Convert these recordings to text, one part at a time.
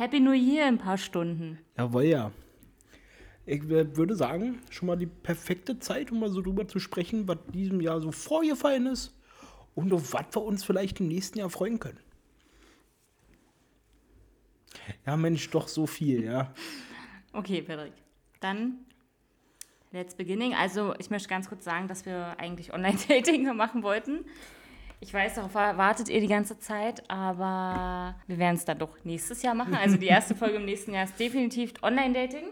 Happy New Year in ein paar Stunden. Jawohl, ja. Ich äh, würde sagen, schon mal die perfekte Zeit, um mal so drüber zu sprechen, was diesem Jahr so vorgefallen ist und auf was wir uns vielleicht im nächsten Jahr freuen können. Ja, Mensch, doch so viel, ja. Okay, Patrick. Dann let's beginning. Also, ich möchte ganz kurz sagen, dass wir eigentlich Online-Dating machen wollten. Ich weiß, darauf wartet ihr die ganze Zeit, aber wir werden es dann doch nächstes Jahr machen. Also die erste Folge im nächsten Jahr ist definitiv Online-Dating.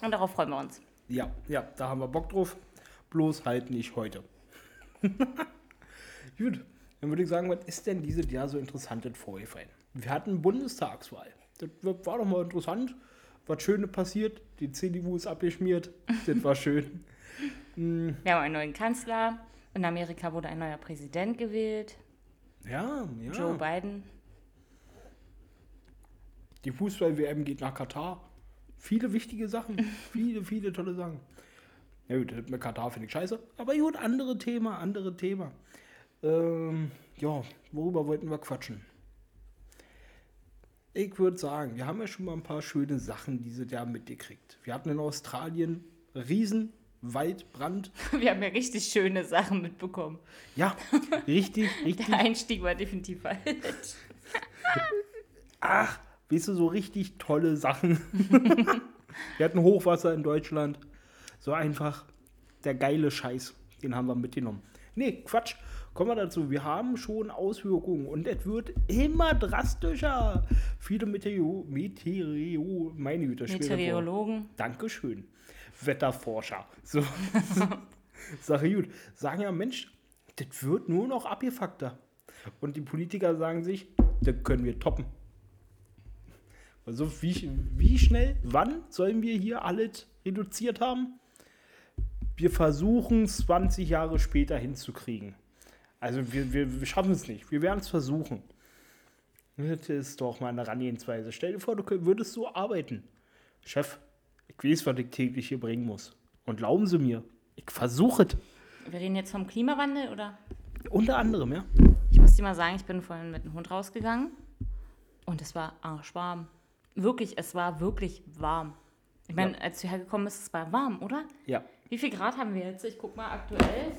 Und darauf freuen wir uns. Ja, ja, da haben wir Bock drauf. Bloß halt nicht heute. Gut, dann würde ich sagen, was ist denn dieses Jahr so interessant in vorgefallen? Wir hatten Bundestagswahl. Das war doch mal interessant. Was Schönes passiert. Die CDU ist abgeschmiert. Das war schön. Wir haben einen neuen Kanzler. In Amerika wurde ein neuer Präsident gewählt. Ja, ja. Joe Biden. Die Fußball-WM geht nach Katar. Viele wichtige Sachen. viele, viele tolle Sachen. Ja gut, mit Katar finde ich scheiße. Aber gut, andere Thema, andere Thema. Ähm, ja, worüber wollten wir quatschen? Ich würde sagen, wir haben ja schon mal ein paar schöne Sachen dieses Jahr mitgekriegt. Wir hatten in Australien riesen Waldbrand. Wir haben ja richtig schöne Sachen mitbekommen. Ja, richtig, richtig. Der Einstieg war definitiv falsch. Ach, weißt du, so richtig tolle Sachen. wir hatten Hochwasser in Deutschland. So einfach der geile Scheiß. Den haben wir mitgenommen. Nee, Quatsch. Kommen wir dazu. Wir haben schon Auswirkungen und es wird immer drastischer. Viele Meteor, Meteor, meine Güte, Meteorologen. Dankeschön. Wetterforscher. So. Sache gut. Sagen ja, Mensch, das wird nur noch abgefuckter. Und die Politiker sagen sich, das können wir toppen. Also wie, wie schnell, wann sollen wir hier alles reduziert haben? Wir versuchen es 20 Jahre später hinzukriegen. Also wir, wir, wir schaffen es nicht. Wir werden es versuchen. Das ist doch mal eine Herangehensweise. Stell dir vor, du würdest so arbeiten. Chef, ich weiß, was ich täglich hier bringen muss. Und glauben Sie mir, ich versuche es. Wir reden jetzt vom Klimawandel, oder? Unter anderem, ja. Ich muss dir mal sagen, ich bin vorhin mit dem Hund rausgegangen und es war arschwarm. Wirklich, es war wirklich warm. Ich meine, ja. als du hergekommen bist, es war warm, oder? Ja. Wie viel Grad haben wir jetzt? Ich guck mal aktuell.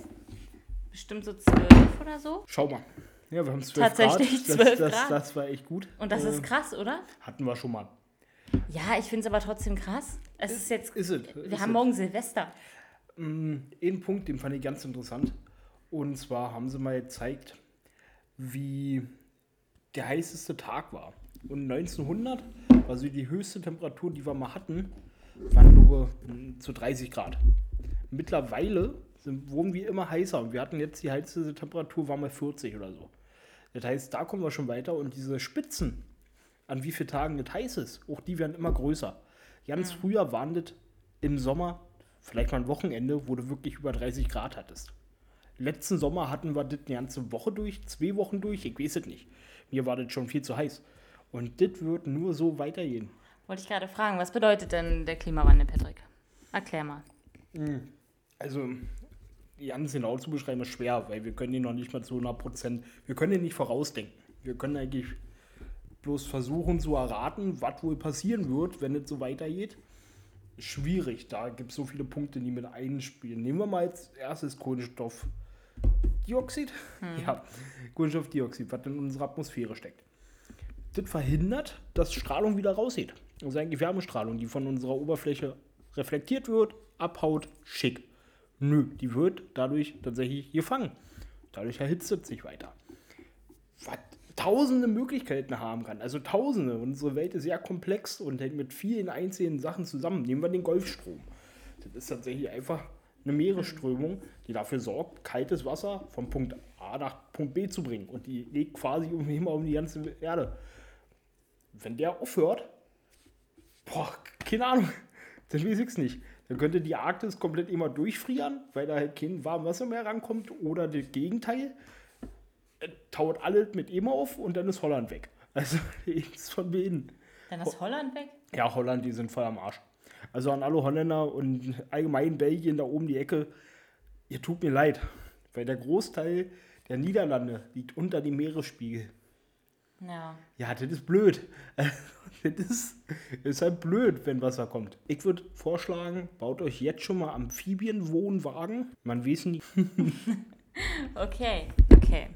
Bestimmt so zwölf oder so. Schau mal. Ja, wir haben zwölf Tatsächlich Grad. 12 das, Grad. Das, das war echt gut. Und das äh, ist krass, oder? Hatten wir schon mal. Ja, ich finde es aber trotzdem krass. Es ist, jetzt. Ist es, wir ist haben es. morgen Silvester. Mm, Einen Punkt, den fand ich ganz interessant. Und zwar haben sie mal gezeigt, wie der heißeste Tag war. Und 1900 war so die höchste Temperatur, die wir mal hatten, waren nur mm, zu 30 Grad. Mittlerweile sind, wurden wir immer heißer und wir hatten jetzt die heißeste Temperatur war mal 40 oder so. Das heißt, da kommen wir schon weiter und diese Spitzen, an wie vielen Tagen das heiß ist, auch die werden immer größer. Ganz früher waren das im Sommer, vielleicht mal ein Wochenende, wo du wirklich über 30 Grad hattest. Letzten Sommer hatten wir das eine ganze Woche durch, zwei Wochen durch, ich weiß es nicht. Mir war das schon viel zu heiß. Und das wird nur so weitergehen. Wollte ich gerade fragen, was bedeutet denn der Klimawandel, Patrick? Erklär mal. Also, ganz genau zu beschreiben ist schwer, weil wir können ihn noch nicht mal zu 100 Prozent, wir können ihn nicht vorausdenken. Wir können eigentlich bloß versuchen zu erraten, was wohl passieren wird, wenn es so weitergeht. Schwierig, da gibt es so viele Punkte, die mit einspielen. Nehmen wir mal als erstes Kohlenstoffdioxid. Ja, Kohlenstoffdioxid, was in unserer Atmosphäre steckt. Das verhindert, dass Strahlung wieder rausgeht. Also eigentlich Wärmestrahlung, die von unserer Oberfläche reflektiert wird, abhaut, schick. Nö, die wird dadurch tatsächlich gefangen. Dadurch erhitzt es sich weiter. Was tausende Möglichkeiten haben kann. Also tausende. Unsere Welt ist sehr komplex und hängt mit vielen einzelnen Sachen zusammen. Nehmen wir den Golfstrom. Das ist tatsächlich einfach eine Meeresströmung, die dafür sorgt, kaltes Wasser vom Punkt A nach Punkt B zu bringen. Und die legt quasi immer um die ganze Erde. Wenn der aufhört, boah, keine Ahnung, dann weiß ich es nicht. Dann könnte die Arktis komplett immer durchfrieren, weil da halt kein warmes Wasser mehr rankommt. Oder das Gegenteil, taut alles mit immer auf und dann ist Holland weg. Also, ist von beiden. Dann ist Holland weg? Ja, Holland, die sind voll am Arsch. Also an alle Holländer und allgemein Belgien da oben die Ecke, ihr tut mir leid, weil der Großteil der Niederlande liegt unter dem Meeresspiegel. Ja. Ja, das ist blöd. Das ist, ist halt blöd, wenn Wasser kommt. Ich würde vorschlagen, baut euch jetzt schon mal Amphibienwohnwagen. Man weiß nie. Okay, okay.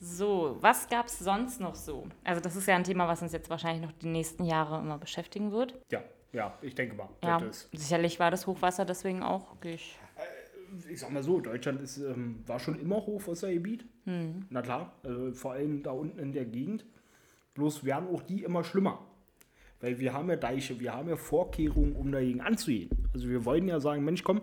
So, was gab es sonst noch so? Also das ist ja ein Thema, was uns jetzt wahrscheinlich noch die nächsten Jahre immer beschäftigen wird. Ja, ja, ich denke mal. Ja, sicherlich war das Hochwasser deswegen auch wirklich. ich sag mal so, Deutschland ist, ähm, war schon immer Hochwassergebiet. Hm. Na klar, äh, vor allem da unten in der Gegend. Bloß werden auch die immer schlimmer. Weil wir haben ja Deiche, wir haben ja Vorkehrungen, um dagegen anzugehen. Also wir wollen ja sagen, Mensch, komm,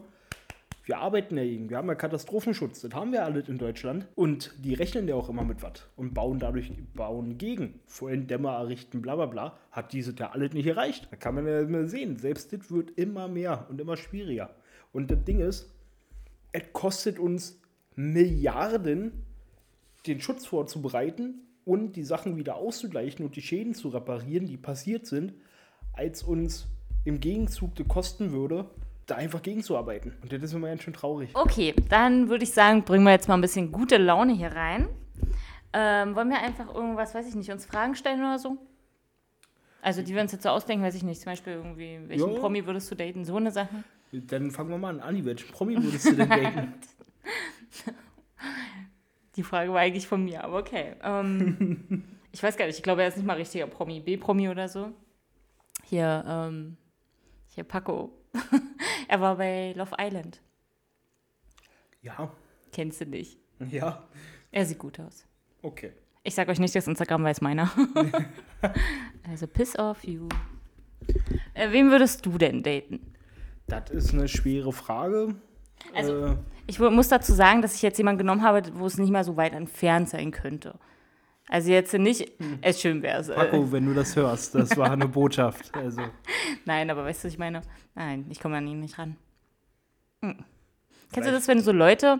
wir arbeiten dagegen. Wir haben ja Katastrophenschutz. Das haben wir alles in Deutschland. Und die rechnen ja auch immer mit was und bauen dadurch bauen gegen. Vorhin Dämmer errichten, bla bla bla. Hat dieses ja alles nicht erreicht. Da kann man ja immer sehen. Selbst das wird immer mehr und immer schwieriger. Und das Ding ist, es kostet uns Milliarden, den Schutz vorzubereiten und die Sachen wieder auszugleichen und die Schäden zu reparieren, die passiert sind, als uns im Gegenzug kosten würde, da einfach gegenzuarbeiten. Und das ist immer ganz schön traurig. Okay, dann würde ich sagen, bringen wir jetzt mal ein bisschen gute Laune hier rein. Ähm, wollen wir einfach irgendwas, weiß ich nicht, uns Fragen stellen oder so? Also die wir uns jetzt so ausdenken, weiß ich nicht. Zum Beispiel irgendwie, welchen Ja. Promi würdest du daten? So eine Sache. Dann fangen wir mal an. Anni, welchen Promi würdest du denn daten? Die Frage war eigentlich von mir, aber okay. Ähm, ich weiß gar nicht, ich glaube, er ist nicht mal richtiger Promi. B-Promi oder so. Hier, ähm, hier Paco. er war bei Love Island. ja, Kennst du nicht? ja, Er sieht gut aus. okay. Ich sag euch nicht, das Instagram weiß meiner. also piss off you. Äh, wen würdest du denn daten? Das ist eine schwere Frage. Also- äh, Ich muss dazu sagen, dass ich jetzt jemanden genommen habe, wo es nicht mal so weit entfernt sein könnte. Also jetzt nicht, es schön wäre es. Äh, Paco, wenn du das hörst, das war eine Botschaft. Also, nein, aber weißt du, was ich meine? Nein, ich komme an ihn nicht ran. Hm. Kennst du das, wenn so Leute.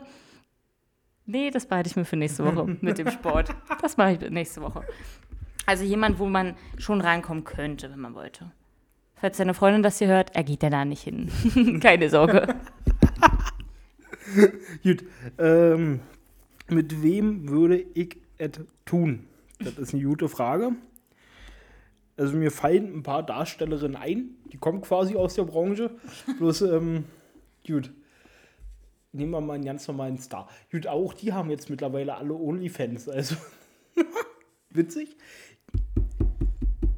Nee, das behalte ich mir für nächste Woche mit dem Sport. Das mache ich nächste Woche. Also jemand, wo man schon rankommen könnte, wenn man wollte. Falls deine Freundin das hier hört, er geht ja da nicht hin. Keine Sorge. Gut, ähm, mit wem würde ich es tun? Das ist eine gute Frage. Also mir fallen ein paar Darstellerinnen ein, die kommen quasi aus der Branche. Bloß, ähm, gut. Nehmen wir mal einen ganz normalen Star. Gut, auch die haben jetzt mittlerweile alle Onlyfans, also witzig.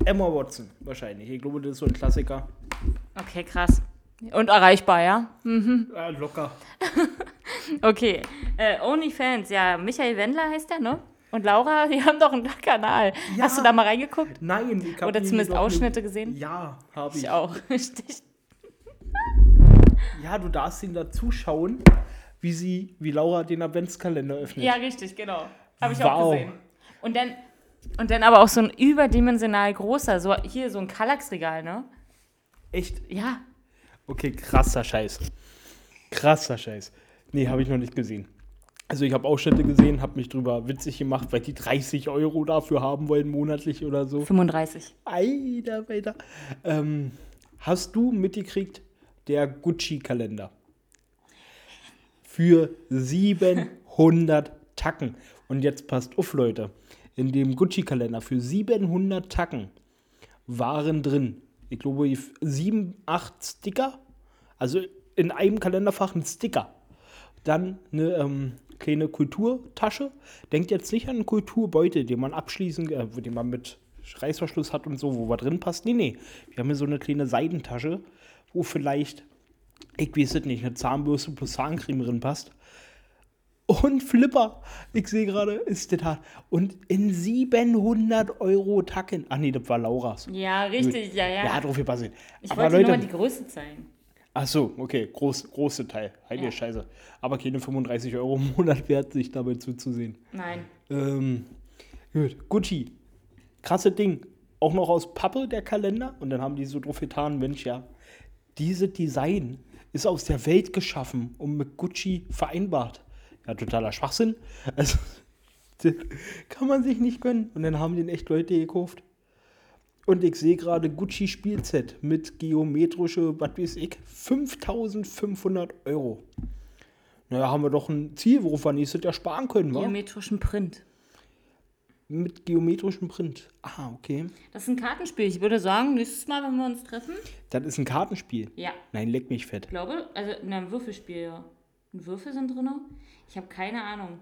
Emma Watson, wahrscheinlich. Ich glaube, das ist so ein Klassiker. Okay, krass. Und erreichbar, ja? Ja, locker. Okay. Äh, OnlyFans, ja, Michael Wendler heißt der, ne? Und Laura, die haben doch einen Kanal. Ja. Hast du da mal reingeguckt? Nein, ich hab Oder zumindest Ausschnitte gesehen? Ja, habe ich. Ich auch. Richtig. Ja, du darfst ihn da zuschauen, wie sie, wie Laura den Adventskalender öffnet. Ja, richtig, genau. Habe ich auch Wow. gesehen. Und dann, und dann aber auch so ein überdimensional großer, so hier so ein Kallax-Regal, ne? Echt? Ja. Okay, krasser Scheiß. Krasser Scheiß. Nee, habe ich noch nicht gesehen. Also ich habe Ausschnitte gesehen, habe mich drüber witzig gemacht, weil die 30 Euro dafür haben wollen monatlich oder so. 35. Alter, weiter. Ähm, hast du mitgekriegt, der Gucci-Kalender? Für 700 Tacken. Und jetzt passt auf, Leute. In dem Gucci-Kalender für 700 Tacken waren drin, ich glaube, sieben, acht Sticker. Also in einem Kalenderfach ein Sticker. Dann eine ähm, kleine Kulturtasche. Denkt jetzt nicht an einen Kulturbeutel, den man abschließen, äh, den man mit Reißverschluss hat und so, wo was drin passt. Nee, nee. Wir haben hier so eine kleine Seidentasche, wo vielleicht, ich weiß es nicht, eine Zahnbürste plus Zahncreme drin passt. Und Flipper, ich sehe gerade, ist das hart. Und in 700 Euro Tacken. Ach nee, das war Lauras. Ja, richtig, ja, ja. Ja, drauf gepasst. ich Aber wollte dir nur Leute, mal die Größe zeigen. Ach so, okay, groß, große Teil. Heilige Ja. Scheiße. Aber keine 35 Euro im Monat wert, sich dabei zuzusehen. Nein. Ähm, gut, Gucci. Krasse Ding. Auch noch aus Pappe der Kalender. Und dann haben die so drauf getan, Mensch, ja, dieses Design ist aus der Welt geschaffen und mit Gucci vereinbart. Ja, totaler Schwachsinn. Also, kann man sich nicht gönnen. Und dann haben den echt Leute gekauft. Und ich sehe gerade Gucci Spielset mit geometrische, was weiß ich, 5500 Euro. Naja, haben wir doch ein Ziel, worauf wir nächstes Jahr sparen können, wa? Geometrischen Print. Mit geometrischem Print. Ah, okay. Das ist ein Kartenspiel. Ich würde sagen, nächstes Mal, wenn wir uns treffen. Das ist ein Kartenspiel. Ja. Nein, leck mich fett. Ich glaube, also in einem Würfelspiel, ja. Und Würfel sind drin? Ich habe keine Ahnung.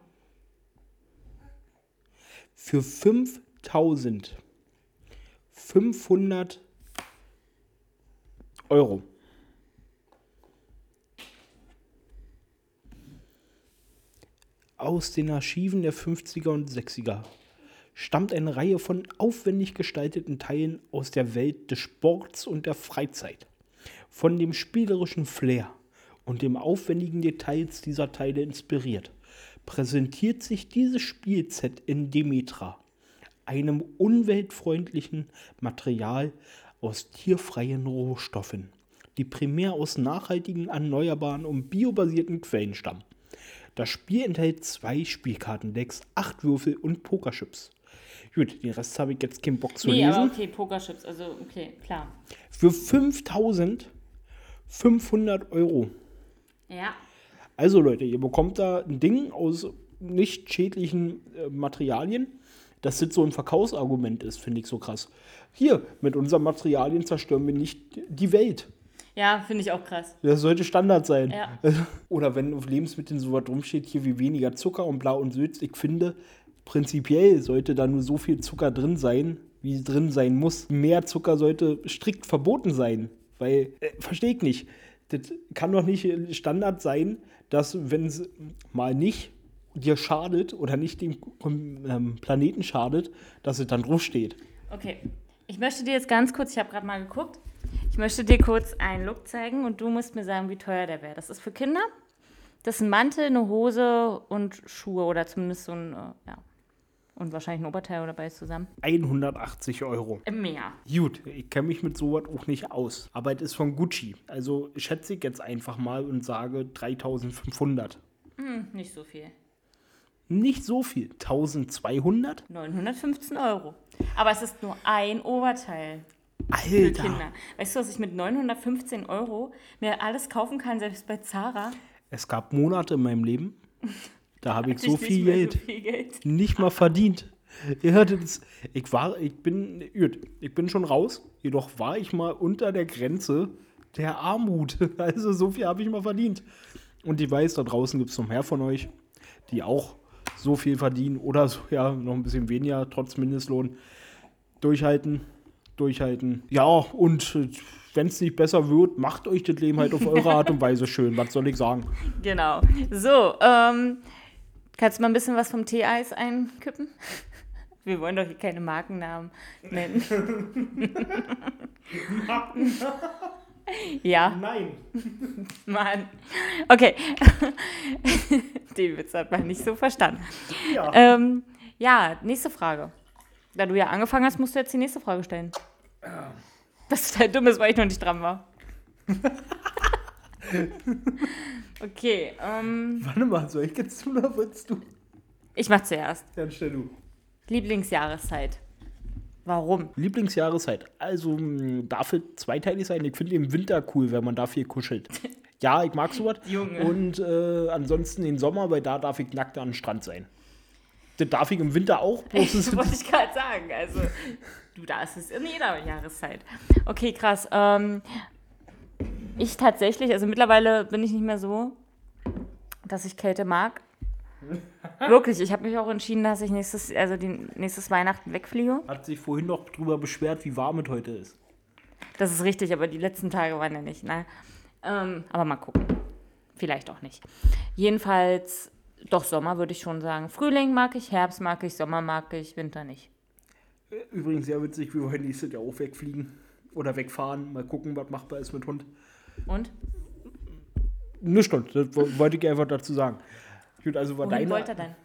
Für 5500 Euro. Aus den Archiven der 50er und 60er stammt eine Reihe von aufwendig gestalteten Teilen aus der Welt des Sports und der Freizeit. Von dem spielerischen Flair und dem aufwendigen Details dieser Teile inspiriert, präsentiert sich dieses Spielset in Demetra, einem umweltfreundlichen Material aus tierfreien Rohstoffen, die primär aus nachhaltigen, erneuerbaren und biobasierten Quellen stammen. Das Spiel enthält zwei Spielkartendecks, acht Würfel und Pokerchips. Gut, den Rest habe ich jetzt keinen Bock zu nee, lesen. aber okay, Pokerchips, also okay, klar. Für 5500 Euro. Ja. Also Leute, ihr bekommt da ein Ding aus nicht schädlichen äh, Materialien. Das jetzt so ein Verkaufsargument ist, finde ich so krass. Hier, mit unseren Materialien zerstören wir nicht die Welt. Ja, finde ich auch krass. Das sollte Standard sein. Ja. Oder wenn auf Lebensmitteln so was rumsteht, hier wie weniger Zucker und blau und süß. Ich finde, prinzipiell sollte da nur so viel Zucker drin sein, wie drin sein muss. Mehr Zucker sollte strikt verboten sein. Weil, äh, verstehe ich nicht. Das kann doch nicht Standard sein, dass, wenn es mal nicht dir schadet oder nicht dem ähm, Planeten schadet, dass es dann drauf steht. Okay. Ich möchte dir jetzt ganz kurz, ich habe gerade mal geguckt, ich möchte dir kurz einen Look zeigen und du musst mir sagen, wie teuer der wäre. Das ist für Kinder. Das ist ein Mantel, eine Hose und Schuhe oder zumindest so ein, äh, ja. Und wahrscheinlich ein Oberteil oder beides zusammen. 180 Euro. Im Meer. Gut, ich kenne mich mit sowas auch nicht aus. Aber es ist von Gucci. Also schätze ich jetzt einfach mal und sage 3500. Hm, nicht so viel. Nicht so viel. 1200? 915 Euro. Aber es ist nur ein Oberteil Alter. Kinder. Weißt du, was ich mit 915 Euro mir alles kaufen kann, selbst bei Zara? Es gab Monate in meinem Leben, da habe ich so viel Geld So viel Geld. nicht mal verdient. Ihr hörtet es. Ich war, ich bin, ich bin schon raus. Jedoch war ich mal unter der Grenze der Armut. Also so viel habe ich mal verdient. Und ich weiß, da draußen gibt es noch mehr von euch, die auch so viel verdienen oder so, ja, noch ein bisschen weniger, trotz Mindestlohn. Durchhalten, durchhalten. Ja, und wenn es nicht besser wird, macht euch das Leben halt auf eure Art und Weise schön. Was soll ich sagen? Genau. So, ähm, kannst du mal ein bisschen was vom Teeeis einkippen? Wir wollen doch hier keine Markennamen nennen. ja, Nein. Mann. Okay. Den Witz hat man nicht so verstanden. Ja. Ähm, ja, nächste Frage. Da du ja angefangen hast, musst du jetzt die nächste Frage stellen. Das total dumm ist, weil ich noch nicht dran war. okay, ähm, Warte mal, soll ich jetzt tun oder willst du? ich mach zuerst. Dann stell du. Lieblingsjahreszeit. Warum? Lieblingsjahreszeit. Also darf es zweiteilig sein. Ich finde den Winter cool, wenn man da viel kuschelt. Ja, ich mag sowas. Junge. Und äh, ansonsten den Sommer, weil da darf ich nackt an den Strand sein. Das darf ich im Winter auch. Das wollte ich gerade sagen. Also, du darfst es in jeder Jahreszeit. Okay, krass. Ähm, ich tatsächlich, also mittlerweile bin ich nicht mehr so, dass ich Kälte mag. Wirklich, ich habe mich auch entschieden, dass ich nächstes, also die, nächstes Weihnachten wegfliege. hat sich vorhin noch drüber beschwert, wie warm es heute ist. Das ist richtig, aber die letzten Tage waren ja nicht. Ne? Ähm, aber mal gucken. Vielleicht auch nicht. Jedenfalls, doch Sommer würde ich schon sagen. Frühling mag ich, Herbst mag ich, Sommer mag ich, Winter nicht. Übrigens sehr witzig, wir wollen nächstes Jahr auch wegfliegen. Oder wegfahren. Mal gucken, was machbar ist mit Hund. Und? Eine Stunde, das wo- wollte ich einfach dazu sagen. Gut, also war Wohin deine, wollt ihr denn?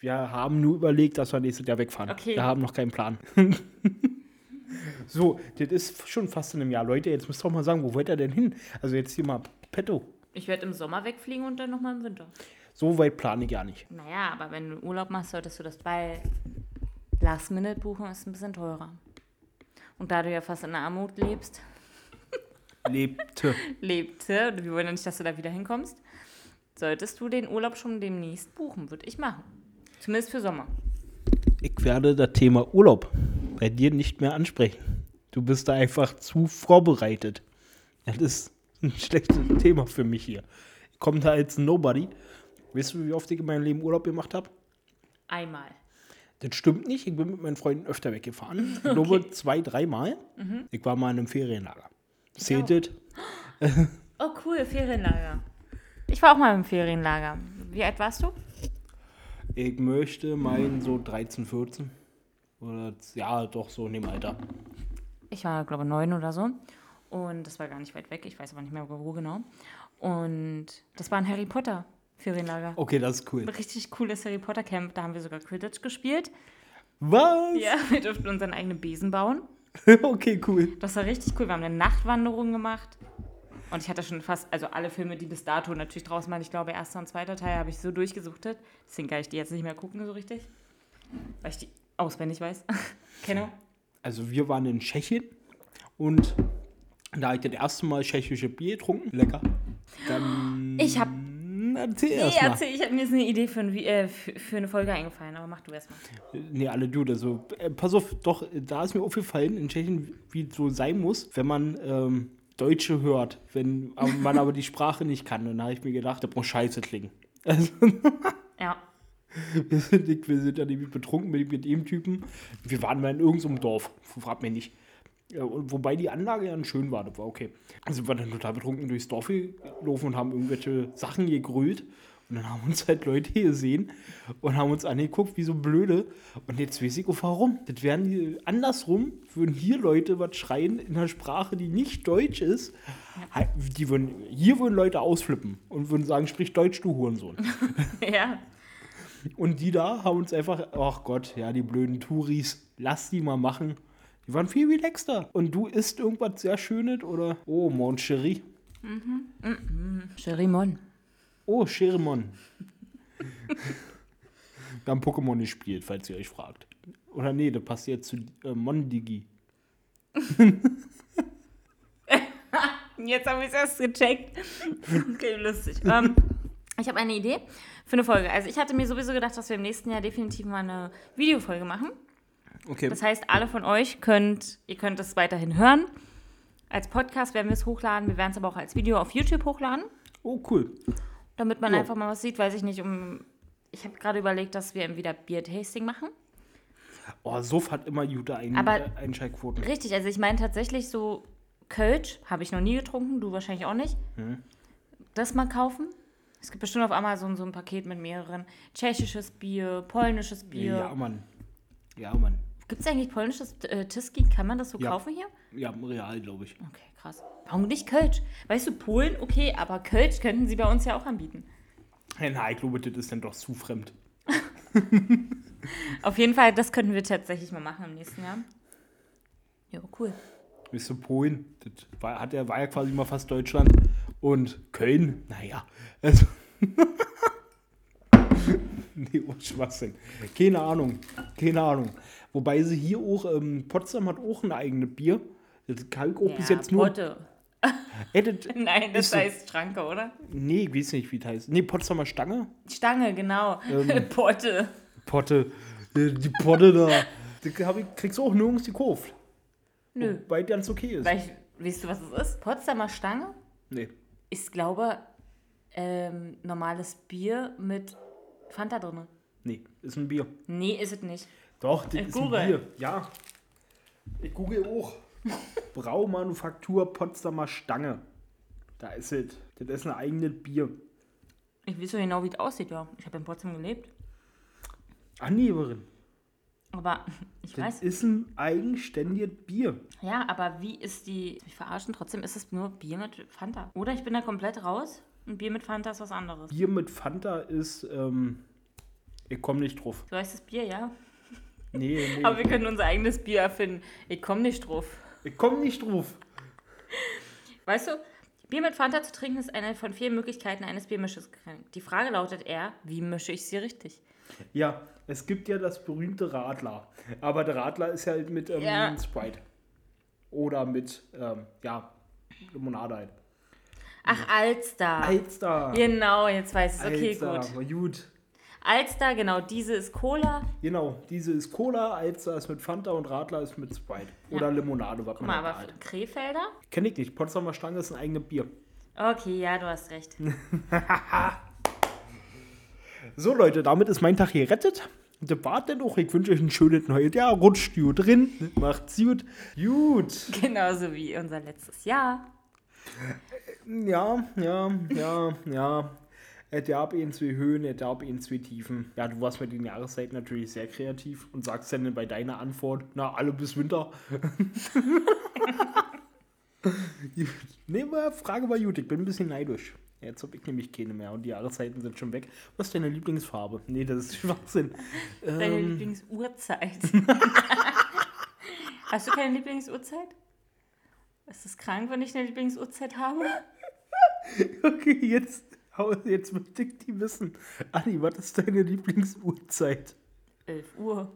Wir haben nur überlegt, dass wir nächstes Jahr wegfahren. Okay. Wir haben noch keinen Plan. so, das ist schon fast in einem Jahr. Leute, jetzt müsst ihr auch mal sagen, wo wollt ihr denn hin? Also jetzt hier mal petto. Ich werde im Sommer wegfliegen und dann nochmal im Winter. So weit plane ich ja nicht. Naja, aber wenn du Urlaub machst, solltest du das bei Last Minute buchen, ist ein bisschen teurer. Und da du ja fast in der Armut lebst, Lebte. lebte, und wir wollen ja nicht, dass du da wieder hinkommst, solltest du den Urlaub schon demnächst buchen, würde ich machen. Zumindest für Sommer. ich werde das Thema Urlaub bei dir nicht mehr ansprechen. Du bist da einfach zu vorbereitet. Das ist ein schlechtes Thema für mich hier. Ich komme da als Nobody. Weißt du, wie oft ich in meinem Leben Urlaub gemacht habe? Einmal. Das stimmt nicht. Ich bin mit meinen Freunden öfter weggefahren. Ich glaube zwei, dreimal. Ich war mal in einem Ferienlager. Zählt das? Oh, cool, Ferienlager. Ich war auch mal im Ferienlager. Wie alt warst du? Ich möchte meinen so 13, 14. Oder ja, doch so in dem Alter. Ich war, glaube ich, neun oder so. Und das war gar nicht weit weg. Ich weiß aber nicht mehr, wo genau. Und das war ein Harry Potter Ferienlager. Okay, das ist cool. Ein richtig cooles Harry Potter Camp. Da haben wir sogar Quidditch gespielt. Was? Ja, wir durften unseren eigenen Besen bauen. okay, cool. Das war richtig cool. Wir haben eine Nachtwanderung gemacht. Und ich hatte schon fast, also alle Filme, die bis dato natürlich draußen waren, ich glaube, erster und zweiter Teil, habe ich so durchgesuchtet. Deswegen kann ich die jetzt nicht mehr gucken, so richtig. Weil ich die auswendig weiß. Kenne. Also wir waren in Tschechien und da habe ich das erste Mal tschechische Bier getrunken. Lecker. Dann Ich hab- Erzähl Nee, erst mal. erzähl, ich habe mir jetzt eine Idee für, ein, äh, für, für eine Folge eingefallen, aber mach du erst mal. Nee, alle du. Also, äh, pass auf, doch, da ist mir aufgefallen in Tschechien, wie es so sein muss, wenn man ähm, Deutsche hört, wenn man aber die Sprache nicht kann. Und da habe ich mir gedacht, das muss scheiße klingen. Also, Ja. Wir, sind, wir sind ja nämlich betrunken mit, mit dem Typen. Wir waren mal in irgendeinem Dorf, fragt mich nicht. Wobei die Anlage ja schön war, das war okay. Also wir waren dann total betrunken durchs Dorf gelaufen und haben irgendwelche Sachen gegrölt. Und dann haben uns halt Leute gesehen und haben uns angeguckt, wie so blöde. Und jetzt weiß ich warum. Das wären die andersrum, würden hier Leute was schreien in einer Sprache, die nicht Deutsch ist. Die würden, hier würden Leute ausflippen und würden sagen, sprich Deutsch, du Hurensohn. ja. Und die da haben uns einfach, ach Gott, ja, die blöden Touris, lass die mal machen. Die waren viel relaxter. Und du isst irgendwas sehr Schönes oder, oh, Mon Chéri. Cherimon. Oh, Cherimon. Wir haben Pokémon gespielt, falls ihr euch fragt. Oder nee, das passt jetzt zu äh, Mondigi. Jetzt habe ich es erst gecheckt. Okay, lustig. ähm, ich habe eine Idee für eine Folge. Also ich hatte mir sowieso gedacht, dass wir im nächsten Jahr definitiv mal eine Videofolge machen. Okay. Das heißt, alle von euch könnt, ihr könnt es weiterhin hören. Als Podcast werden wir es hochladen. Wir werden es aber auch als Video auf YouTube hochladen, Oh, cool. damit man Ja. einfach mal was sieht. Weiß ich nicht, um. Ich habe gerade überlegt, dass wir wieder Bier-Tasting machen. Oh, Sof hat immer gute Ein Aber- äh, Einschaltquoten. Richtig, also ich meine tatsächlich so Kölsch habe ich noch nie getrunken, du wahrscheinlich auch nicht. Hm. Das mal kaufen. Es gibt bestimmt auf Amazon so ein Paket mit mehreren. Tschechisches Bier, polnisches Bier. Ja, Mann. Ja, Mann. Gibt es eigentlich polnisches äh, Tiski? Kann man das so Ja. kaufen hier? Ja, real, glaube ich. Okay, krass. Warum nicht Kölsch? Weißt du, Polen, okay, aber Kölsch könnten sie bei uns ja auch anbieten. Nein, ich glaube, das ist dann doch zu fremd. Auf jeden Fall, das könnten wir tatsächlich mal machen im nächsten Jahr. Ja, cool. Bist du Polen? Das war, hat ja, war ja quasi mal fast Deutschland. Und Köln, naja. Also. nee, oh Schwachsinn. Keine Ahnung. Keine Ahnung. Wobei sie hier auch, ähm, Potsdam hat auch ein eigenes Bier. Das kann ich auch bis jetzt nur. Potte. Das, Nein, das Ist so. heißt Schranke, oder? nee, ich weiß nicht, wie das heißt. Nee, Potsdamer Stange? Stange, genau. Ähm. Potte. Potte. Äh, Die Potte da. Die hab ich, kriegst du auch nirgends gekauft. Nö. Weil ganz okay ist. Weil ich, weißt du, was es ist? Potsdamer Stange Nee. Ist, glaube ähm, normales Bier mit Fanta drin. Nee, ist ein Bier. Nee, ist es nicht. Doch, das Ich ist google. ein Bier. Ja. Ich google auch. Braumanufaktur Potsdamer Stange. Da ist es. Das ist ein eigenes Bier. Ich weiß so genau, wie es aussieht, ja. Ich habe in Potsdam gelebt. Angeberin. Aber ich Das weiß. ist ein eigenständiges Bier. Ja, aber wie ist die. Ich verarschen, trotzdem ist es nur Bier mit Fanta. Oder ich bin da komplett raus. Ein Bier mit Fanta ist was anderes. Bier mit Fanta ist, ähm, ich komme nicht drauf. Du weißt das Bier, ja? Nee, nee. Aber wir können unser eigenes Bier erfinden. Ich komme nicht drauf. ich komme nicht drauf. Weißt du, Bier mit Fanta zu trinken ist eine von vielen Möglichkeiten eines Biermisches. Die Frage lautet eher, wie mische ich sie richtig? Ja, es gibt ja das berühmte Radler. Aber der Radler ist ja halt mit ähm, Ja. Sprite. Oder mit, ähm, ja, Limonade halt. Ach, Alster. Alster. Genau, jetzt weiß ich es. Okay, Alster, gut. gut. Alster, genau, diese ist Cola. Genau, diese ist Cola, Alster ist mit Fanta und Radler ist mit Sprite. Oder Limonade, was Guck man mal, aber hat. Krefelder? Kenn ich nicht. Potsdamer Stange ist ein eigenes Bier. Okay, ja, du hast recht. So, Leute, damit ist mein Tag gerettet. Das war denn auch. Ich wünsche euch ein schönes neues Jahr. Rutscht gut drin. Macht's gut. Gut. Genauso wie unser letztes Jahr. Ja, ja, ja, ja. Es gab ihn zwei Höhen, es gab ihn zwei Tiefen. Ja, du warst mit den Jahreszeiten natürlich sehr kreativ und sagst dann bei deiner Antwort, na, alle bis Winter. Nee, Frage war gut, ich bin ein bisschen neidisch. Jetzt habe ich nämlich keine mehr und die Jahreszeiten sind schon weg. Was ist deine Lieblingsfarbe? Nee, das ist Schwachsinn. Deine Ähm, Lieblingsuhrzeit. Hast du keine Lieblingsuhrzeit? Ist es krank, wenn ich eine Lieblingsuhrzeit habe? okay, jetzt, jetzt möchte ich die wissen. Anni, was ist deine Lieblingsuhrzeit? 11 Uhr.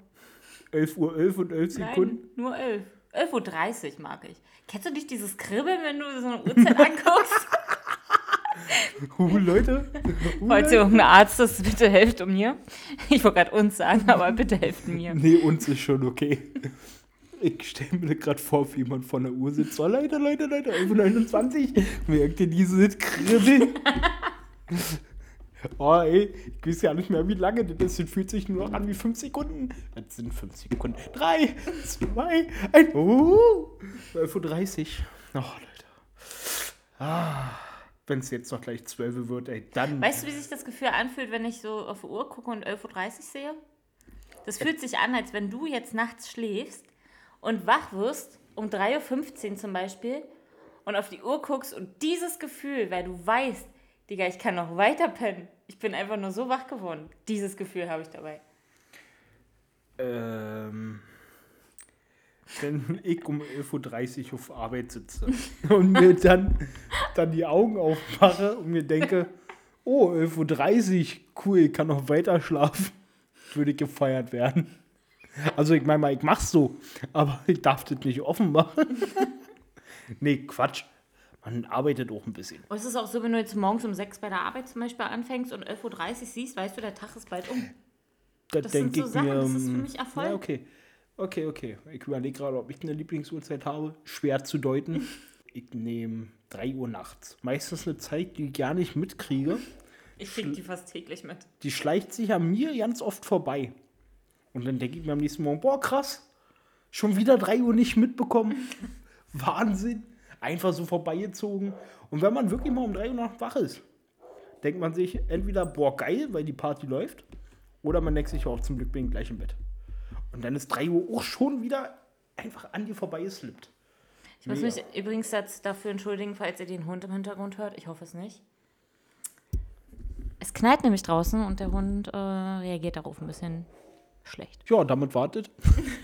11 Uhr 11 und 11 Sekunden? Nein, nur 11. 11.30 Uhr mag ich. Kennst du nicht dieses Kribbeln, wenn du so eine Uhrzeit anguckst? Uh, Leute. Uh, Falls Leute. irgendein Arzt ist, bitte helft mir. Ich wollte gerade uns sagen, aber bitte helft mir. Nee, uns ist schon okay. Ich stelle mir gerade vor, wie jemand vor der Uhr sitzt. So, Leute, Leute, Leute, 11.29 Uhr. Merkt ihr dieses Kribbeln? Oh, ey, ich weiß ja nicht mehr, wie lange das ist. Das fühlt sich nur noch an wie 5 Sekunden. Das sind 5 Sekunden. 3, 2, 1. Uh, 12.30 Uhr. Oh, Leute. Ah, wenn es jetzt noch gleich 12 Uhr wird, ey, dann. Weißt du, wie sich das Gefühl anfühlt, wenn ich so auf die Uhr gucke und 11.30 Uhr sehe? Das fühlt sich an, als wenn du jetzt nachts schläfst und wach wirst, um 3.15 Uhr zum Beispiel, und auf die Uhr guckst und dieses Gefühl, weil du weißt, Digga, ich kann noch weiter pennen. Ich bin einfach nur so wach geworden. Dieses Gefühl habe ich dabei. Ähm, wenn ich um 11.30 Uhr auf Arbeit sitze und mir dann, dann die Augen aufmache und mir denke, oh, 11.30 Uhr, cool, ich kann noch weiter schlafen, würde ich gefeiert werden. Also ich meine mal, ich mach's so, aber ich darf das nicht offen machen. nee, Quatsch. Man arbeitet auch ein bisschen. Und es ist auch so, wenn du jetzt morgens um 6 bei der Arbeit zum Beispiel anfängst und 11.30 Uhr siehst, weißt du, der Tag ist bald um. Da Das sind so Sachen, mir. das ist für ähm, mich Erfolg. Ja, okay. Okay, okay. Ich überlege gerade, ob ich eine Lieblingsuhrzeit habe. Schwer zu deuten. Ich nehme 3 Uhr nachts. Meistens eine Zeit, die ich gar nicht mitkriege. Ich krieg die fast täglich mit. Die schleicht sich an mir ganz oft vorbei. Und dann denke ich mir am nächsten Morgen, boah, krass. Schon wieder 3 Uhr nicht mitbekommen. Wahnsinn. Einfach so vorbeigezogen. Und wenn man wirklich mal um 3 Uhr noch wach ist, denkt man sich entweder, boah, geil, weil die Party läuft. Oder man denkt sich, auch zum Glück bin ich gleich im Bett. Und dann ist 3 Uhr auch schon wieder einfach an dir vorbeigeslippt. Ich muss mich übrigens jetzt dafür entschuldigen, falls ihr den Hund im Hintergrund hört. Ich hoffe es nicht. Es knallt nämlich draußen und der Hund äh, reagiert darauf ein bisschen schlecht. Ja, damit wartet.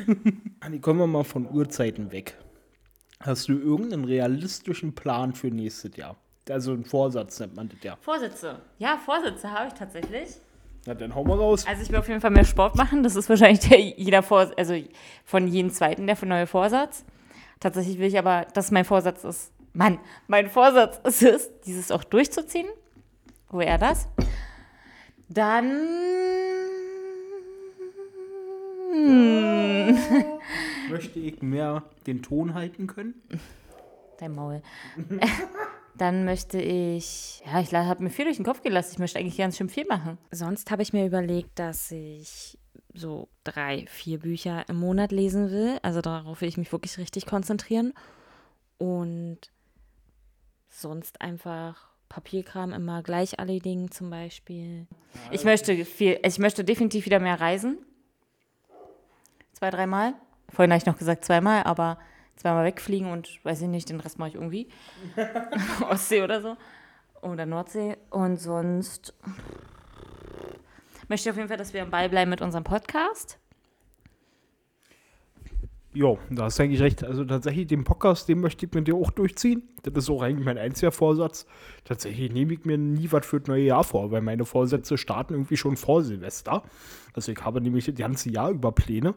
Anni, kommen wir mal von Uhrzeiten weg. Hast du irgendeinen realistischen Plan für nächstes Jahr? Also ein Vorsatz nennt man das ja. Vorsätze. Ja, Vorsätze habe ich tatsächlich. Na, dann hau mal raus. Also ich will auf jeden Fall mehr Sport machen. Das ist wahrscheinlich der, jeder Vors also von jedem zweiten der neue Vorsatz. Tatsächlich will ich aber, dass mein Vorsatz ist. Mann, mein Vorsatz ist es, dieses auch durchzuziehen. Wo er das? Dann. Möchte ich mehr den Ton halten können? Dein Maul. Dann möchte ich, ja, ich habe mir viel durch den Kopf gelassen. Ich möchte eigentlich ganz schön viel machen. Sonst habe ich mir überlegt, dass ich so drei, vier Bücher im Monat lesen will. Also darauf will ich mich wirklich richtig konzentrieren. Und sonst einfach Papierkram immer gleich erledigen zum Beispiel. Ich möchte viel, ich möchte definitiv wieder mehr reisen. Zwei, dreimal. Vorhin habe ich noch gesagt zweimal, aber zweimal wegfliegen und weiß ich nicht, den Rest mache ich irgendwie. Ostsee oder so. Oder Nordsee. Und sonst möchte ich auf jeden Fall, dass wir am Ball bleiben mit unserem Podcast. Jo, da hast du eigentlich recht. Also tatsächlich, den Podcast, den möchte ich mit dir auch durchziehen. Das ist auch eigentlich mein einziger Vorsatz. Tatsächlich nehme ich mir nie was für das neue Jahr vor, weil meine Vorsätze starten irgendwie schon vor Silvester. Also ich habe nämlich das ganze Jahr über Pläne.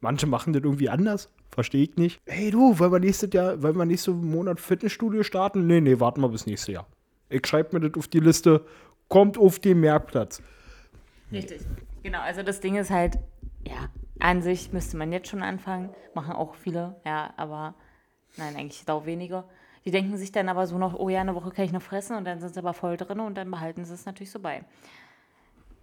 Manche machen das irgendwie anders. Verstehe ich nicht. Hey du, wollen wir nächstes Jahr, wollen wir nächsten Monat Fitnessstudio starten? Nee, nee, warten wir bis nächstes Jahr. Ich schreibe mir das auf die Liste. Kommt auf den Merkplatz. Richtig. Genau, also das Ding ist halt, ja, an sich müsste man jetzt schon anfangen. Machen auch viele, ja, aber nein, eigentlich auch weniger. Die denken sich dann aber so noch, oh ja, eine Woche kann ich noch fressen und dann sind sie aber voll drin und dann behalten sie es natürlich so bei.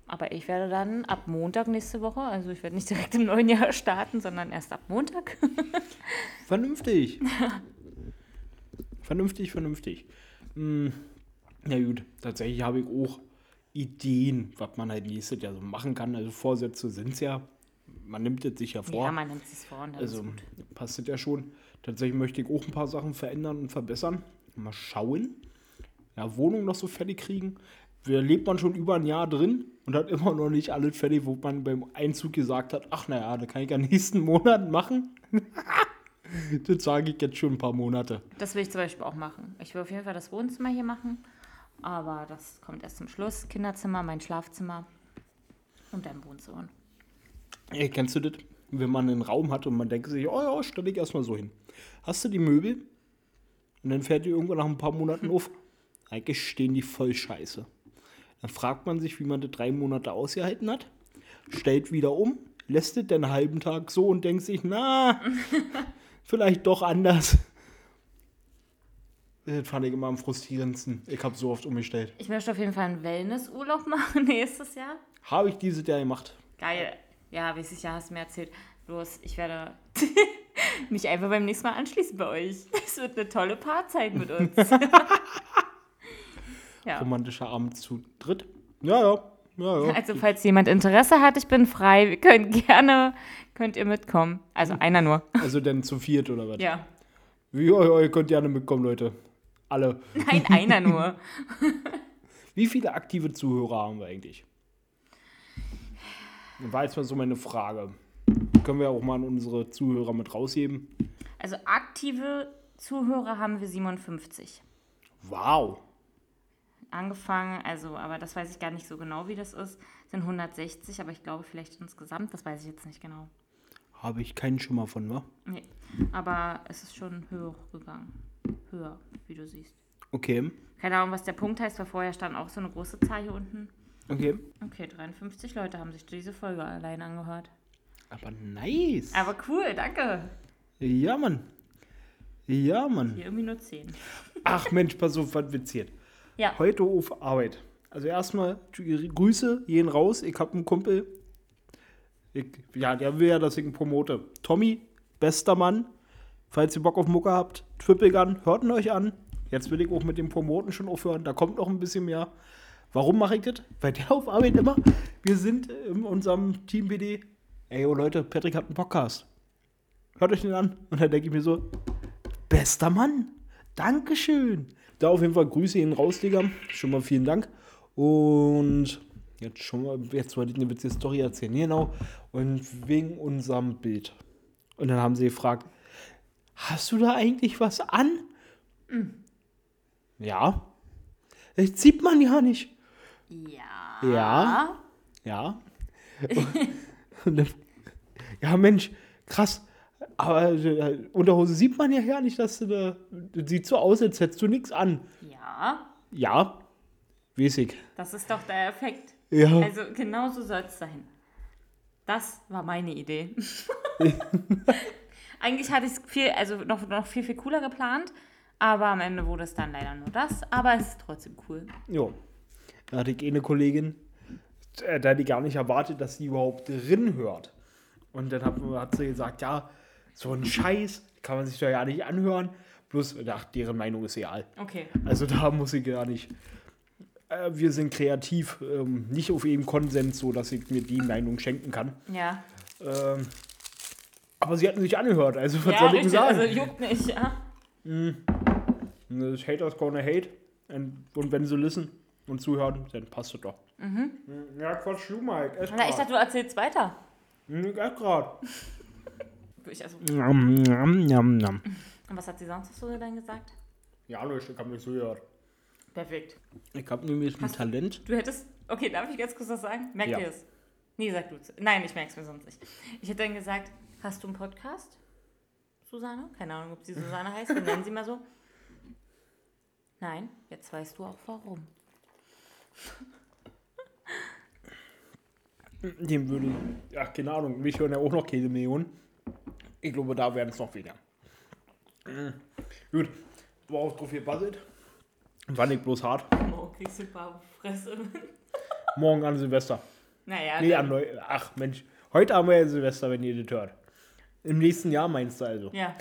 Aber ich werde dann ab Montag nächste Woche, also ich werde nicht direkt im neuen Jahr starten, sondern erst ab Montag. Vernünftig. vernünftig, vernünftig. Hm, ja gut, tatsächlich habe ich auch Ideen, was man halt nächstes Jahr so machen kann. Also Vorsätze sind es ja. Man nimmt es sich ja vor. Ja, man nimmt es vor und Also passt das ja schon. Tatsächlich möchte ich auch ein paar Sachen verändern und verbessern. Mal schauen. Ja, Wohnung noch so fertig kriegen. Da lebt man schon über ein Jahr drin und hat immer noch nicht alles fertig, wo man beim Einzug gesagt hat, ach naja, da kann ich ja nächsten Monat machen. das sage ich jetzt schon ein paar Monate. Das will ich zum Beispiel auch machen. Ich will auf jeden Fall das Wohnzimmer hier machen, aber das kommt erst zum Schluss. Kinderzimmer, mein Schlafzimmer und dann Wohnzimmer. Ey, kennst du das? Wenn man einen Raum hat und man denkt sich, oh ja, stelle ich erstmal so hin. Hast du die Möbel? Und dann fährt die irgendwann nach ein paar Monaten auf. Eigentlich stehen die voll scheiße. Dann fragt man sich, wie man das drei Monate ausgehalten hat, stellt wieder um, lässt es den halben Tag so und denkt sich, na, vielleicht doch anders. Das fand ich immer am frustrierendsten. Ich habe so oft umgestellt. Ich möchte auf jeden Fall einen Wellnessurlaub machen nächstes Jahr. Habe ich dieses Jahr gemacht. Geil. Ja, nächstes Jahr hast du mir erzählt. Bloß, ich werde mich einfach beim nächsten Mal anschließen bei euch. Es wird eine tolle Paarzeit mit uns. Ja. Romantischer Abend zu dritt. Ja, ja. ja, ja. Also, falls jemand Interesse hat, ich bin frei. Wir können gerne, könnt ihr mitkommen. Also einer nur. Also dann zu viert oder was? Ja. Wie, ihr, ihr könnt gerne mitkommen, Leute. Alle. Nein, einer nur. Wie viele aktive Zuhörer haben wir eigentlich? War jetzt mal so meine Frage. Können wir auch mal an unsere Zuhörer mit rausheben? Also aktive Zuhörer haben wir 57. Wow. Angefangen, also, aber das weiß ich gar nicht so genau, wie das ist, sind 160, aber ich glaube vielleicht insgesamt, das weiß ich jetzt nicht genau. Habe ich keinen Schimmer von, wa? Nee, aber es ist schon höher gegangen. Höher, wie du siehst. Okay. Keine Ahnung, was der Punkt heißt, weil vorher stand auch so eine große Zahl hier unten. Okay. Okay, 53 Leute haben sich diese Folge allein angehört. Aber nice. Aber cool, danke. Ja, Mann. Ja, Mann. Hier irgendwie nur 10. Ach Mensch, pass auf, was witziert. Ja. Heute auf Arbeit. Also erstmal Grüße, gehen raus. Ich habe einen Kumpel. Ich, ja, der will ja, dass ich ihn promote. Tommy, bester Mann. Falls ihr Bock auf Mucke habt, Triple Gun, hört ihn euch an. Jetzt will ich auch mit dem Promoten schon aufhören. Da kommt noch ein bisschen mehr. Warum mache ich das? Weil der auf Arbeit immer, wir sind in unserem Team BD. Ey, oh Leute, Patrick hat einen Podcast. Hört euch den an. Und dann denke ich mir so, bester Mann, Dankeschön. Da auf jeden Fall Grüße ihn raus, Digga. Schon mal vielen Dank. Und jetzt schon mal, jetzt wollte ich eine witzige Story erzählen. Genau. Und wegen unserem Bild. Und dann haben sie gefragt, hast du da eigentlich was an? Ja. Das sieht man ja nicht. Ja. Ja. Ja. Und dann, ja, Mensch, krass. Aber äh, Unterhose sieht man ja gar nicht, dass du da. Das sieht so aus, als hättest du nichts an. Ja, Ja, weiß ich. das ist doch der Effekt. Ja. Also genau so soll es sein. Das war meine Idee. Eigentlich hatte ich es viel, also noch, noch viel, viel cooler geplant, aber am Ende wurde es dann leider nur das. Aber es ist trotzdem cool. Ja. Da hatte ich eine Kollegin, äh, da hatte ich gar nicht erwartet, dass sie überhaupt drin hört. Und dann hat, hat sie gesagt, ja, so ein Scheiß kann man sich doch ja nicht anhören. Bloß, ach, deren Meinung ist egal. Okay. Also da muss ich gar nicht. Äh, wir sind kreativ, ähm, nicht auf eben Konsens, so dass ich mir die Meinung schenken kann. Ja. Ähm, aber sie hatten sich angehört, also was ja, soll ich richtig. sagen? Also juckt nicht, ja. Das Haters gonna hate. Und, und wenn sie listen und zuhören, dann passt es doch. Ja, Quatsch, du, Mike. Na, ich dachte, du erzählst weiter. Ich ess grad. Ich also, Njam, njam, njam, njam. und was hat sie sonst so dann gesagt? Ja, Leute, ich hab nicht zugehört. Perfekt. Ich hab nämlich ein Hast Talent. Du hättest. Okay, darf ich ganz kurz was sagen? Merkt Ja. ihr es? Nee, sag du es. Nein, ich merk's mir sonst nicht. Ich hätte dann gesagt, hast du einen Podcast? Susanne? Keine Ahnung, ob sie Susanne heißt. Wir nennen sie mal so. Nein, jetzt weißt du auch warum. dem würde, ja, keine Ahnung, mich hören ja auch noch keine Millionen. Ich glaube, da werden es noch weniger. Mhm. Gut, war auch drauf gebastelt. War nicht bloß hart. Oh, kriegst du ein paar Fresse. Morgen an Silvester. Naja, Nee, an Neu Ach, Mensch. Heute haben wir ja Silvester, wenn ihr das hört. Im nächsten Jahr meinst du also? ja.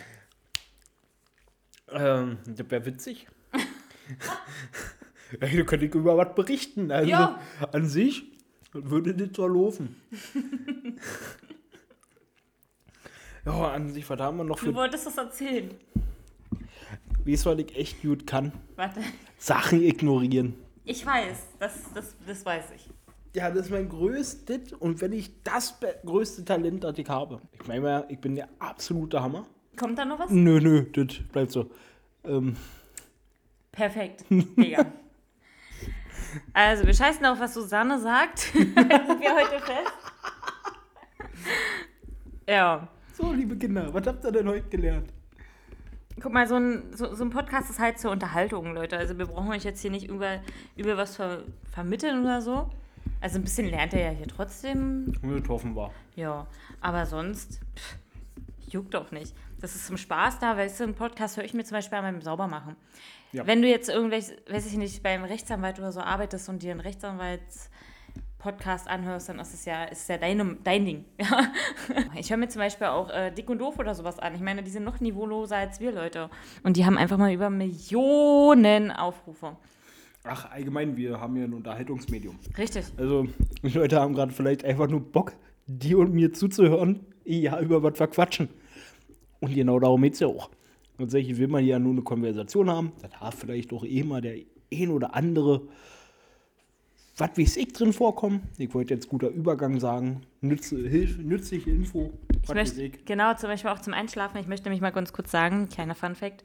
Ähm, das wäre witzig. ja, du könntest über was berichten. Also Ja. an sich würde das so laufen. ja, an sich, was haben wir noch Du für. wolltest das erzählen. Wie es was ich echt gut kann? Warte. Sachen ignorieren. Ich weiß, das, das, das weiß ich. Ja, das ist mein größtes und wenn ich das größte Talent, das ich habe. Ich meine, ich bin der absolute Hammer. Kommt da noch was? Nö, nö, das bleibt so. Ähm, Perfekt. Mega. Also, wir scheißen auf, was Susanne sagt. Wir heute fest. Ja. So, liebe Kinder, was habt ihr denn heute gelernt? Guck mal, so ein, so, so ein Podcast ist halt zur Unterhaltung, Leute. Also wir brauchen euch jetzt hier nicht über, über was ver, vermitteln oder so. Also ein bisschen lernt ihr ja hier trotzdem. Getroffen war. Ja, aber sonst pff, juckt doch nicht. Das ist zum Spaß da, weißt du, einen Podcast höre ich mir zum Beispiel beim Saubermachen. Ja. Wenn du jetzt irgendwelche, weiß ich nicht, beim Rechtsanwalt oder so arbeitest und dir einen Rechtsanwalts-Podcast anhörst, dann ist es ja, ist ja deine, dein Ding. Ja. Ich höre mir zum Beispiel auch äh, Dick und Doof oder sowas an. Ich meine, die sind noch niveauloser als wir, Leute. Und die haben einfach mal über Millionen Aufrufe. Ach, allgemein, wir haben ja ein Unterhaltungsmedium. Richtig. Also, die Leute haben gerade vielleicht einfach nur Bock, dir und mir zuzuhören, ja, über was wir quatschen. Und genau darum geht es ja auch. Tatsächlich will man ja nur eine Konversation haben. Da darf vielleicht auch eh mal der ein oder andere, was weiß ich drin vorkommen. Ich wollte jetzt guter Übergang sagen. Nütze, Hilfe, nützliche Info. Ich möchte, ich. genau, zum Beispiel auch zum Einschlafen. Ich möchte nämlich mal ganz kurz sagen, kleiner Funfact,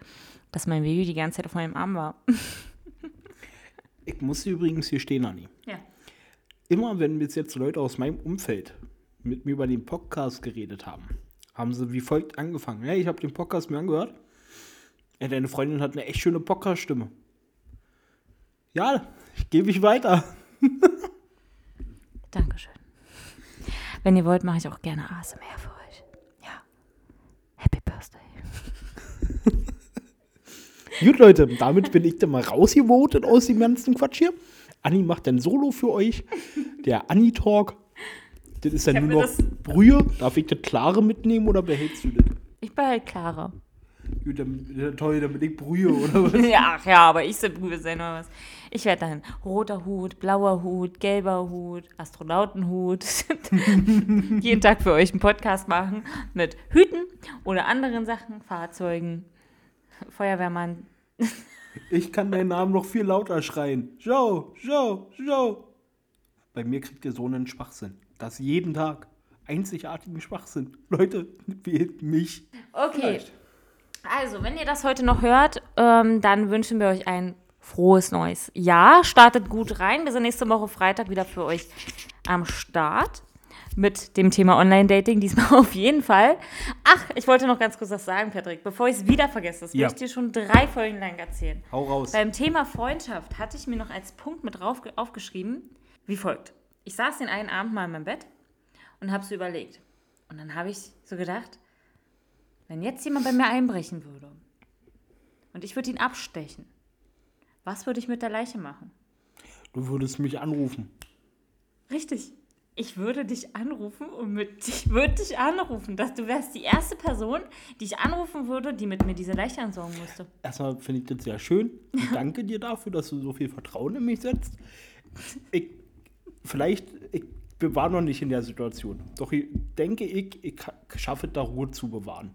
dass mein Baby die ganze Zeit auf meinem Arm war. Ich muss übrigens hier stehen, Anni. Ja. Immer wenn bis jetzt Leute aus meinem Umfeld mit mir über den Podcast geredet haben, haben sie wie folgt angefangen. Ja, ich habe den Podcast mir angehört. Ja, deine Freundin hat eine echt schöne Podcast-Stimme. Ja, ich gebe ich weiter. Dankeschön. Wenn ihr wollt, mache ich auch gerne ASMR für euch. Ja. Happy Birthday. Gut, Leute, damit bin ich dann mal rausgevotet aus dem ganzen Quatsch hier. Anni macht dann Solo für euch. Der Anni-Talk. Das ist dann nur noch das- Brühe. Darf ich das Klare mitnehmen oder behältst du das? Ich bin halt Ja, toll, damit ich Brühe oder was? ja, ach ja, aber ich soll Brühe sein oder was. Ich werde dann roter Hut, blauer Hut, gelber Hut, Astronautenhut. Jeden Tag für euch einen Podcast machen mit Hüten oder anderen Sachen, Fahrzeugen, Feuerwehrmann. Ich kann deinen Namen noch viel lauter schreien. Joe, Joe, Joe. Bei mir kriegt ihr so einen Schwachsinn. Das jeden Tag. Einzigartigen Schwachsinn. Leute, wählt mich. Okay. Vielleicht. Also, wenn ihr das heute noch hört, ähm, dann wünschen wir euch ein frohes neues Jahr. Startet gut rein. Wir sind nächste Woche Freitag wieder für euch am Start mit dem Thema Online-Dating. Diesmal auf jeden Fall. Ach, ich wollte noch ganz kurz was sagen, Patrick, bevor ich es wieder vergesse. Das Ja. möchte ich dir schon drei Folgen lang erzählen. Hau raus. Beim Thema Freundschaft hatte ich mir noch als Punkt mit drauf aufgeschrieben, wie folgt. Ich saß den einen Abend mal in meinem Bett und habe so überlegt. Und dann habe ich so gedacht, wenn jetzt jemand bei mir einbrechen würde und ich würde ihn abstechen, was würde ich mit der Leiche machen? Du würdest mich anrufen. Richtig. Ich würde dich anrufen und mit ich würde dich anrufen. Dass du wärst die erste Person, die ich anrufen würde, die mit mir diese Leiche entsorgen musste. Erstmal finde ich das sehr schön. Ich danke dir dafür, dass du so viel Vertrauen in mich setzt. Ich, vielleicht, ich war noch nicht in der Situation. Doch ich denke ich, ich schaffe da Ruhe zu bewahren.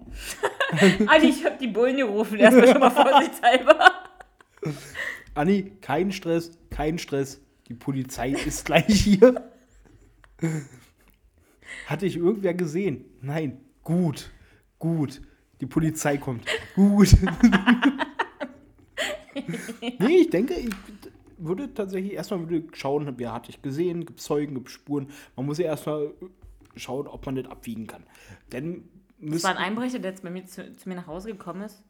Adi, ich habe die Bullen gerufen, erstmal schon mal vorsichtshalber. Anni, kein Stress, kein Stress. Die Polizei ist gleich hier. Hatte ich irgendwer gesehen? Nein. Gut, gut. Die Polizei kommt. Gut. nee, ich denke, ich würde tatsächlich erstmal würde schauen, wer hatte ich gesehen, gibt Zeugen, gibt Spuren. Man muss ja erstmal schauen, ob man das abwiegen kann. Denn Das war ein Einbrecher, der jetzt bei mir zu, zu mir nach Hause gekommen ist.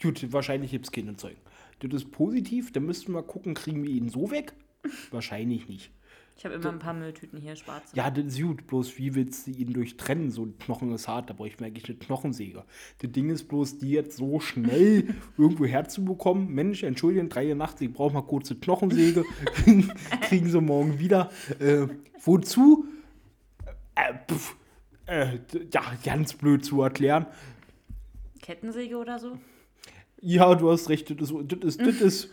Gut, wahrscheinlich gibt es keine Zeugen. Das ist positiv, dann müssten wir gucken, kriegen wir ihn so weg? Wahrscheinlich nicht. Ich habe immer ein paar Mülltüten hier, schwarze. Ja, das ist gut, bloß wie willst du ihn durchtrennen? So ein Knochen ist hart, da brauche ich mir eigentlich eine Knochensäge. Das Ding ist bloß, die jetzt so schnell irgendwo herzubekommen. Mensch, entschuldigen, drei Uhr nachts, ich brauche mal kurze Knochensäge. Kriegen sie morgen wieder. Äh, wozu? Äh, pf, äh, ja, ganz blöd zu erklären. Kettensäge oder so? Ja, du hast recht, das ist, das ist, das ist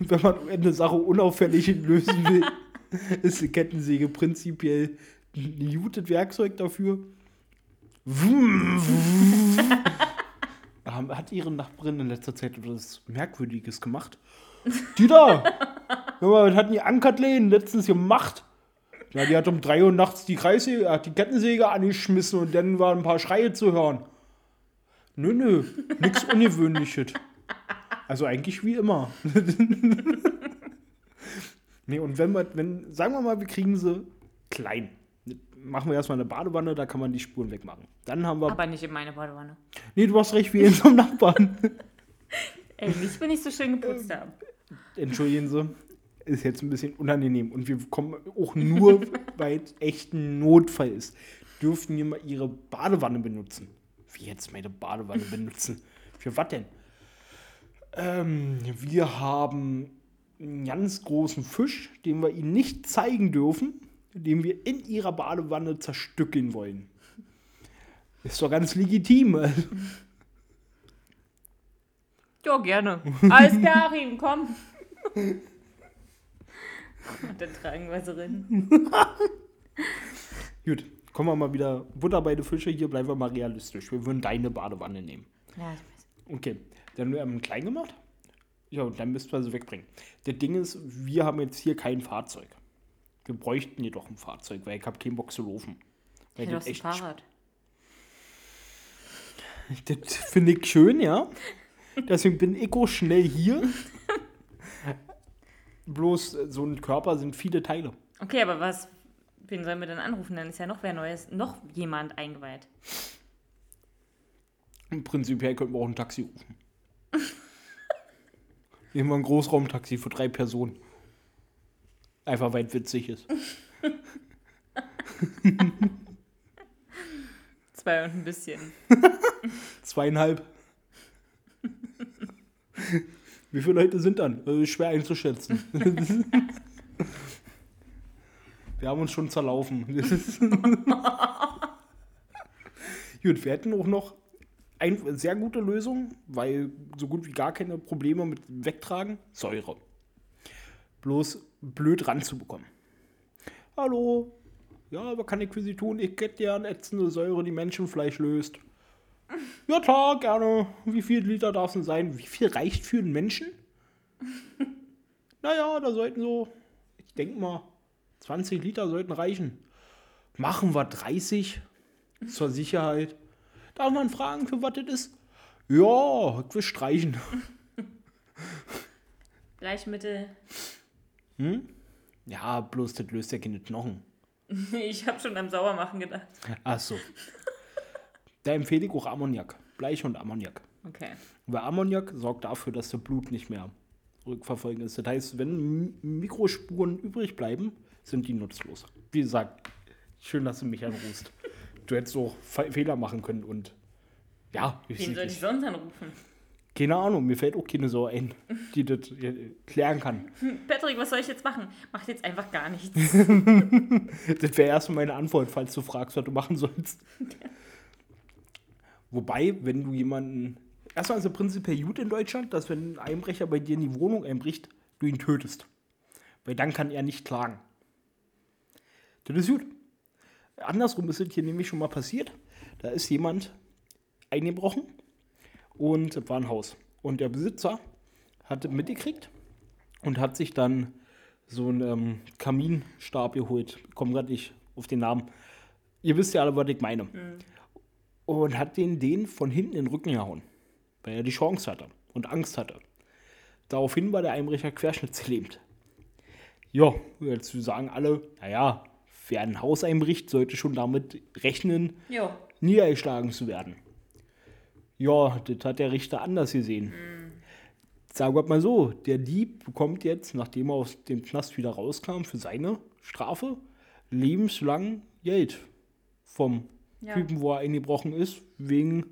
wenn man eine Sache unauffällig lösen will, ist eine Kettensäge prinzipiell ein gutes Werkzeug dafür. Hat ihre Nachbarin in letzter Zeit etwas Merkwürdiges gemacht? Die da! Was hat die Ankathleen letztens gemacht? Ja, die hat um 3 Uhr nachts die Kreissäge, hat die Kettensäge angeschmissen und dann waren ein paar Schreie zu hören. Nö, nö, nichts Ungewöhnliches. Also eigentlich wie immer. Nee, und wenn wir, wenn, sagen wir mal, wir kriegen sie klein. Machen wir erstmal eine Badewanne, da kann man die Spuren wegmachen. Dann haben wir. Aber nicht in meine Badewanne. Nee, du hast recht, wie in so einem Nachbarn. Ey, nicht, wenn ich so schön geputzt habe. Entschuldigen Sie, ist jetzt ein bisschen unangenehm. Und wir kommen auch nur, weil es echt ein Notfall ist. Dürfen wir mal Ihre Badewanne benutzen? Wie jetzt meine Badewanne benutzen? Für was denn? Ähm, wir haben einen ganz großen Fisch, den wir Ihnen nicht zeigen dürfen, den wir in Ihrer Badewanne zerstückeln wollen. Ist doch ganz legitim. Ja, gerne. Alles klar, Achim, komm. Und dann tragen wir sie rein. Gut, kommen wir mal wieder. Butter bei den Fische, hier bleiben wir mal realistisch. Wir würden deine Badewanne nehmen. Ja, ich weiß. Okay, dann haben wir einen klein gemacht. Ja, und dann müssten wir sie wegbringen. Das Ding ist, wir haben jetzt hier kein Fahrzeug. Wir bräuchten jedoch ein Fahrzeug, weil ich habe keinen Bock zu laufen. Weil Ich das hätte auch ein Fahrrad. Das finde ich schön, ja. Deswegen bin ich auch schnell hier. Bloß äh, so ein Körper sind viele Teile. Okay, aber was, wen sollen wir denn anrufen? Dann ist ja noch wer Neues, noch jemand eingeweiht. Im Prinzip könnten wir auch ein Taxi rufen. Nehmen wir ein Großraumtaxi für drei Personen. Einfach weil es witzig ist. Zwei und ein bisschen. Zweieinhalb. Wie viele Leute sind dann? Äh, schwer einzuschätzen. Wir haben uns schon zerlaufen. Gut, wir hätten auch noch eine sehr gute Lösung, weil so gut wie gar keine Probleme mit Wegtragen. Säure. Bloß blöd ranzubekommen. Hallo. Ja, was kann ich für Sie tun? Ich hätte gern ätzende Säure, die Menschenfleisch löst. Ja, klar, gerne. Wie viel Liter darf es denn sein? Wie viel reicht für einen Menschen? naja, da sollten so, ich denke mal, 20 Liter sollten reichen. Machen wir 30 zur Sicherheit. Darf man fragen, für was das ist? Ja, ich will streichen. Bleichmittel. Ja, bloß das löst ja keine Knochen. Ich habe schon am Sauermachen gedacht. Ach so. Da empfehle ich auch Ammoniak. Bleich und Ammoniak. Okay. Weil Ammoniak sorgt dafür, dass das Blut nicht mehr rückverfolgen ist. Das heißt, wenn Mikrospuren übrig bleiben, sind die nutzlos. Wie gesagt, schön, dass du mich anrufst. Du hättest auch Fe Fehler machen können und ja, ich, Wen soll ich sonst anrufen? keine Ahnung, mir fällt auch keine so ein, die das klären kann. Patrick, was soll ich jetzt machen? Mach jetzt einfach gar nichts. Das wäre erstmal meine Antwort, falls du fragst, was du machen sollst. Wobei, wenn du jemanden. Erstmal ist es prinzipiell gut in Deutschland, dass wenn ein Einbrecher bei dir in die Wohnung einbricht, du ihn tötest. Weil dann kann er nicht klagen. Das ist gut. Andersrum ist es hier nämlich schon mal passiert. Da ist jemand eingebrochen und es war ein Haus. Und der Besitzer hatte mitgekriegt und hat sich dann so einen ähm, Kaminstab geholt. Ich komme gerade nicht auf den Namen. Ihr wisst ja alle, was ich meine. Und hat den, den von hinten in den Rücken gehauen, weil er die Chance hatte und Angst hatte. Daraufhin war der Einbrecher querschnittsgelähmt. Ja, jetzt sagen alle, naja, wer ein Haus einbricht, sollte schon damit rechnen, Jo. niedergeschlagen zu werden. Ja, das hat der Richter anders gesehen. Sagen wir mal so, der Dieb bekommt jetzt, nachdem er aus dem Knast wieder rauskam, für seine Strafe lebenslang Geld vom Ja. Typen, wo er eingebrochen ist, wegen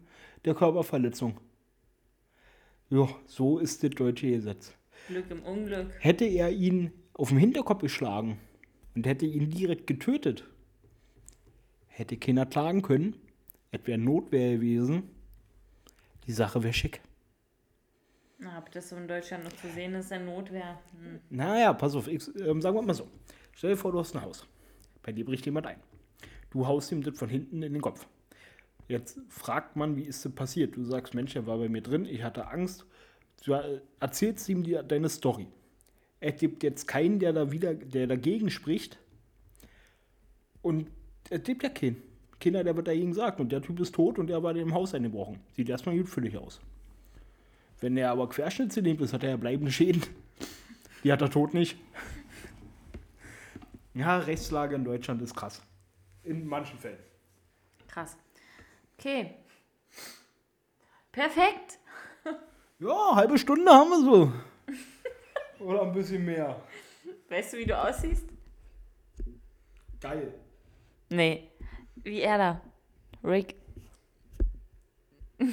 der Körperverletzung. Ja, so ist das deutsche Gesetz. Glück im Unglück. Hätte er ihn auf den Hinterkopf geschlagen und hätte ihn direkt getötet, hätte keiner klagen können. Es wäre Notwehr gewesen. Die Sache wäre schick. Na, ob das so in Deutschland noch zu sehen ist, in Notwehr. Hm. Naja, pass auf, ich, ähm, sagen wir mal so. Stell dir vor, du hast ein Haus. Bei dir bricht jemand ein. Du haust ihm das von hinten in den Kopf. Jetzt fragt man, wie ist das passiert? Du sagst, Mensch, er war bei mir drin, ich hatte Angst. Du äh, erzählst ihm die, deine Story. Es gibt jetzt keinen, der da wieder, der dagegen spricht. Und es gibt ja keinen. Keiner, der wird dagegen sagt. Und der Typ ist tot und der war im Haus eingebrochen. Sieht erstmal gut für dich aus. Wenn er aber querschnittsgelähmt ist, hat er ja bleibende Schäden. Die hat er tot nicht. Ja, Rechtslage in Deutschland ist krass. In manchen Fällen. Krass. Okay. Perfekt. Ja, halbe Stunde haben wir so. Oder ein bisschen mehr. Weißt du, wie du aussiehst? Geil. Nee. Wie er da. Rick.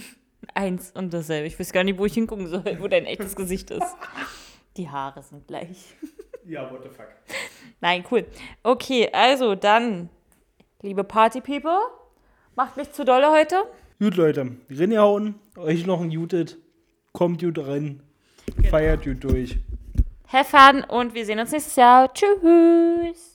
Eins und dasselbe. Ich weiß gar nicht, wo ich hingucken soll, wo dein echtes Gesicht ist. Die Haare sind gleich. Ja, what the fuck. Nein, cool. Okay, also dann, liebe Party People, macht nicht zu dolle heute. Gut, Leute. Rinnehauen. Euch noch ein Jutet. Kommt gut rein. Feiert gut durch. Have fun und wir sehen uns nächstes Jahr. Tschüss.